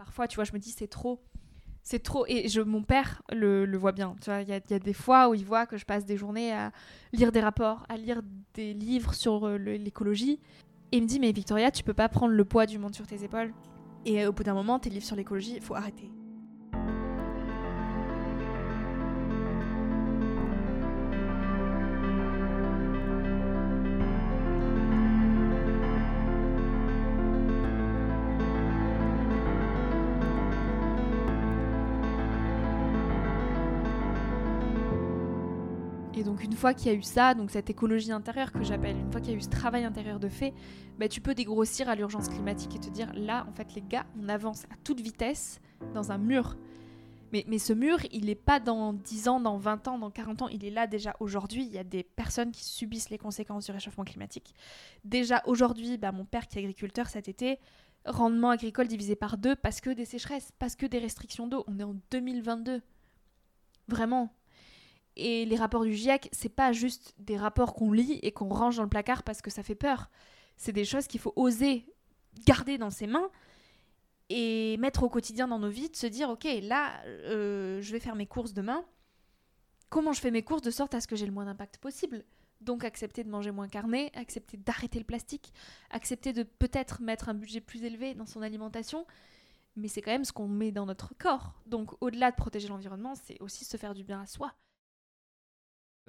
Parfois, tu vois, je me dis c'est trop. C'est trop. Et je, mon père le, voit bien. Tu vois, il y, a- des fois où il voit que je passe des journées à lire des rapports, à lire des livres sur euh, l'écologie. Et il me dit, mais Victoria, tu peux pas prendre le poids du monde sur tes épaules. Et au bout d'un moment, tes livres sur l'écologie, il faut arrêter. Et donc une fois qu'il y a eu ça, donc cette écologie intérieure que j'appelle, une fois qu'il y a eu ce travail intérieur de fait, bah, tu peux dégrossir à l'urgence climatique et te dire là, en fait, les gars, on avance à toute vitesse dans un mur. Mais, mais ce mur, il n'est pas dans 10 ans, dans 20 ans, dans 40 ans, il est là déjà aujourd'hui. Il y a des personnes qui subissent les conséquences du réchauffement climatique. Déjà aujourd'hui, bah, mon père qui est agriculteur cet été, rendement agricole divisé par deux parce que des sécheresses, parce que des restrictions d'eau. On est en 2022. Vraiment. Et les rapports du GIEC, c'est pas juste des rapports qu'on lit et qu'on range dans le placard parce que ça fait peur. C'est des choses qu'il faut oser garder dans ses mains et mettre au quotidien dans nos vies, de se dire ok, là, euh, je vais faire mes courses demain. Comment je fais mes courses de sorte à ce que j'ai le moins d'impact possible? Donc accepter de manger moins carné, accepter d'arrêter le plastique, accepter de peut-être mettre un budget plus élevé dans son alimentation. Mais c'est quand même ce qu'on met dans notre corps. Donc au-delà de protéger l'environnement, c'est aussi se faire du bien à soi.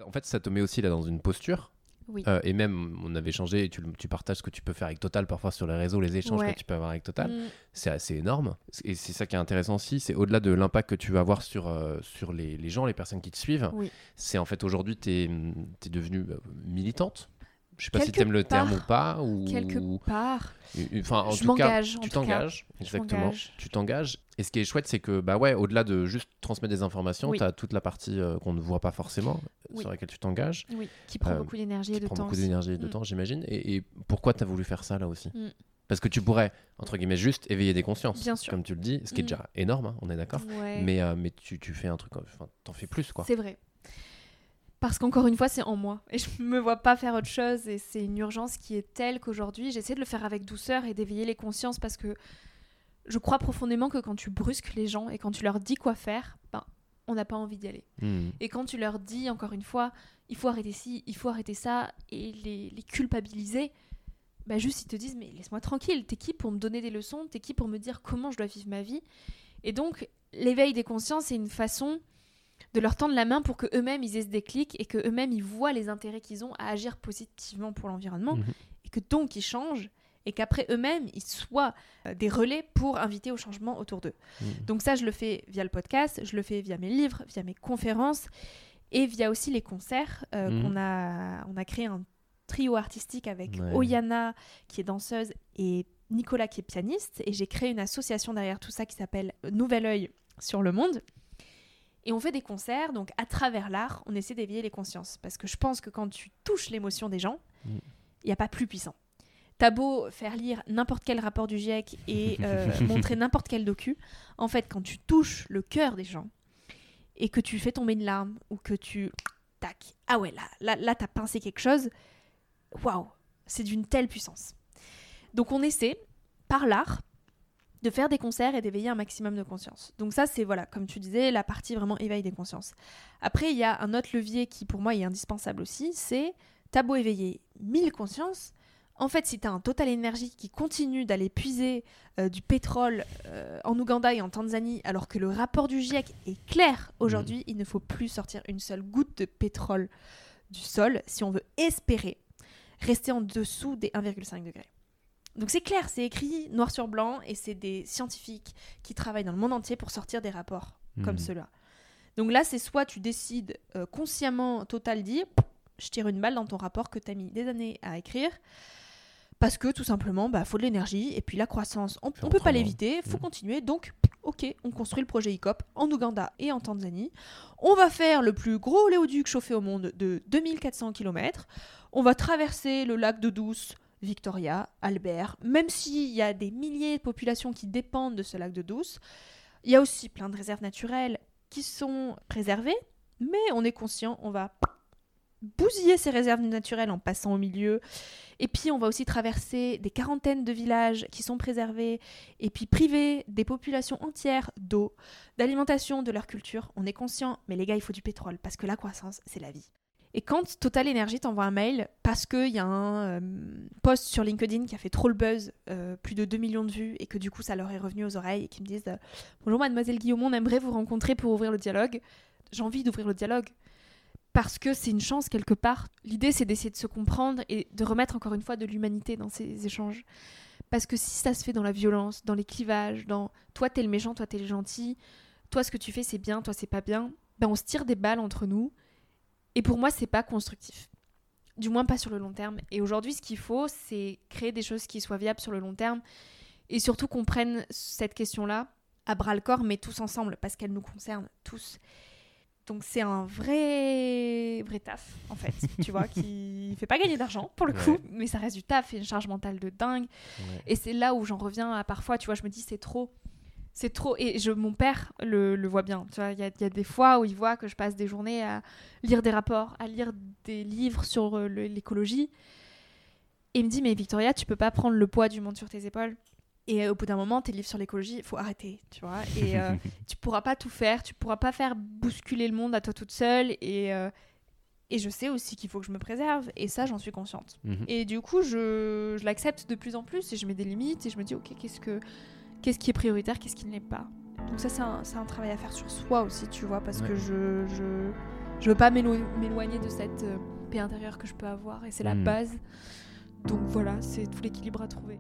En fait, ça te met aussi là dans une posture. Oui. Euh, et même, on avait changé, tu, tu partages ce que tu peux faire avec Total parfois sur les réseaux, les échanges Ouais. que tu peux avoir avec Total. Mm. C'est assez énorme. Et c'est ça qui est intéressant aussi, c'est au-delà de l'impact que tu vas avoir sur, euh, sur les, les gens, les personnes qui te suivent, Oui. c'est en fait aujourd'hui, tu es, devenue euh, militante. Je sais pas si Quelque tu aimes le terme ou pas. Ou... Quelque part. Enfin, en Je tout cas, tu t'engages. Exactement. Tu t'engages. Et ce qui est chouette, c'est que, bah ouais, au-delà de juste transmettre des informations, Oui. tu as toute la partie euh, qu'on ne voit pas forcément, Oui. sur laquelle tu t'engages. Oui, qui prend Euh, beaucoup d'énergie et qui de prend temps. beaucoup aussi. d'énergie et de Mm. temps, j'imagine. Et, et pourquoi tu as voulu faire ça là aussi? Mm. Parce que tu pourrais, entre guillemets, juste éveiller des consciences, Bien sûr. comme tu le dis, ce qui est Mm. déjà énorme, hein, on est d'accord. Ouais. Mais, euh, mais tu, tu fais un truc, enfin, t'en fais plus, quoi. C'est vrai. Parce qu'encore une fois, c'est en moi. Et je me vois pas faire autre chose. Et c'est une urgence qui est telle qu'aujourd'hui, j'essaie de le faire avec douceur et d'éveiller les consciences parce que je crois profondément que quand tu brusques les gens et quand tu leur dis quoi faire, ben, on n'a pas envie d'y aller. Mm. Et quand tu leur dis, encore une fois, il faut arrêter ci, il faut arrêter ça, et les, les culpabiliser, bah juste ils te disent, mais laisse-moi tranquille, t'es qui pour me donner des leçons, t'es qui pour me dire comment je dois vivre ma vie? Et donc, l'éveil des consciences, c'est une façon de leur tendre la main pour que eux-mêmes ils aient ce déclic et que eux-mêmes ils voient les intérêts qu'ils ont à agir positivement pour l'environnement Mhm. et que donc ils changent et qu'après eux-mêmes ils soient euh, des relais pour inviter au changement autour d'eux. Mhm. Donc ça je le fais via le podcast, je le fais via mes livres, via mes conférences et via aussi les concerts euh, Mhm. qu'on a on a créé un trio artistique avec Ouais. Oyana qui est danseuse et Nicolas qui est pianiste et j'ai créé une association derrière tout ça qui s'appelle Nouvel Oeil sur le monde. Et on fait des concerts, donc à travers l'art, on essaie d'éveiller les consciences. Parce que je pense que quand tu touches l'émotion des gens, il Mm. n'y a pas plus puissant. T'as beau faire lire n'importe quel rapport du GIEC et euh, montrer n'importe quel docu, en fait, quand tu touches le cœur des gens et que tu fais tomber une larme ou que tu. Tac, ah ouais, là, là, là t'as pincé quelque chose, waouh, c'est d'une telle puissance. Donc on essaie, par l'art, de faire des concerts et d'éveiller un maximum de conscience. Donc ça, c'est, voilà, comme tu disais, la partie vraiment éveil des consciences. Après, il y a un autre levier qui, pour moi, est indispensable aussi, c'est, t'as beau éveiller 1000 consciences, en fait, si t'as un Total Energy qui continue d'aller puiser euh, du pétrole euh, en Ouganda et en Tanzanie, alors que le rapport du GIEC est clair, aujourd'hui, il ne faut plus sortir une seule goutte de pétrole du sol si on veut espérer rester en dessous des 1,5 degrés. Donc c'est clair, c'est écrit noir sur blanc et c'est des scientifiques qui travaillent dans le monde entier pour sortir des rapports comme Mhm. ceux-là. Donc là, c'est soit tu décides euh, consciemment, total dit, je tire une balle dans ton rapport que tu as mis des années à écrire, parce que tout simplement, bah, faut de l'énergie, et puis la croissance, on, on peut pas l'éviter, faut Mhm. continuer, donc ok, on construit le projet ICOP en Ouganda et en Tanzanie. On va faire le plus gros oléoduc chauffé au monde de 2400 km. On va traverser le lac de Douce, Victoria, Albert, même s'il y a des milliers de populations qui dépendent de ce lac de Douce. Il y a aussi plein de réserves naturelles qui sont préservées, mais on est conscient, on va bousiller ses réserves naturelles en passant au milieu. Et puis on va aussi traverser des quarantaines de villages qui sont préservés et puis priver des populations entières d'eau, d'alimentation, de leur culture. On est conscient, mais les gars, il faut du pétrole parce que la croissance, c'est la vie. Et quand Total Energy t'envoie un mail parce qu'il y a un euh, post sur LinkedIn qui a fait trop le buzz, euh, plus de 2 millions de vues, et que du coup ça leur est revenu aux oreilles et qui me disent euh, Bonjour mademoiselle Guillaume, on aimerait vous rencontrer pour ouvrir le dialogue. J'ai envie d'ouvrir le dialogue parce que c'est une chance quelque part. L'idée, c'est d'essayer de se comprendre et de remettre encore une fois de l'humanité dans ces échanges. Parce que si ça se fait dans la violence, dans les clivages, dans toi t'es le méchant, toi t'es le gentil, toi ce que tu fais c'est bien, toi c'est pas bien, ben on se tire des balles entre nous. Et pour moi, c'est pas constructif. Du moins pas sur le long terme. Et aujourd'hui, ce qu'il faut, c'est créer des choses qui soient viables sur le long terme et surtout qu'on prenne cette question-là à bras le corps, mais tous ensemble, parce qu'elle nous concerne tous. Donc c'est un vrai vrai taf en fait, tu vois, qui fait pas gagner d'argent pour le coup, mais ça reste du taf et une charge mentale de dingue. Et c'est là où j'en reviens à parfois, tu vois, je me dis c'est trop, c'est trop. Et je, mon père le, le voit bien, tu vois, il y, y, a des fois où il voit que je passe des journées à lire des rapports, à lire des livres sur euh, l'écologie. Et il me dit mais Victoria, tu peux pas prendre le poids du monde sur tes épaules. Et euh, au bout d'un moment, tes livres sur l'écologie, il faut arrêter, tu vois. Et euh, tu pourras pas tout faire, tu pourras pas faire bousculer le monde à toi toute seule. Et, euh, et je sais aussi qu'il faut que je me préserve. Et ça, j'en suis consciente. Mhm. Et du coup, je, je l'accepte de plus en plus et je mets des limites et je me dis, ok, qu'est-ce, que, qu'est-ce qui est prioritaire, qu'est-ce qui ne l'est pas. Donc ça, c'est un, travail à faire sur soi aussi, tu vois, parce Ouais. que je, je, je veux pas m'élo- m'éloigner de cette euh, paix intérieure que je peux avoir et c'est la Mhm. base. Donc voilà, c'est tout l'équilibre à trouver.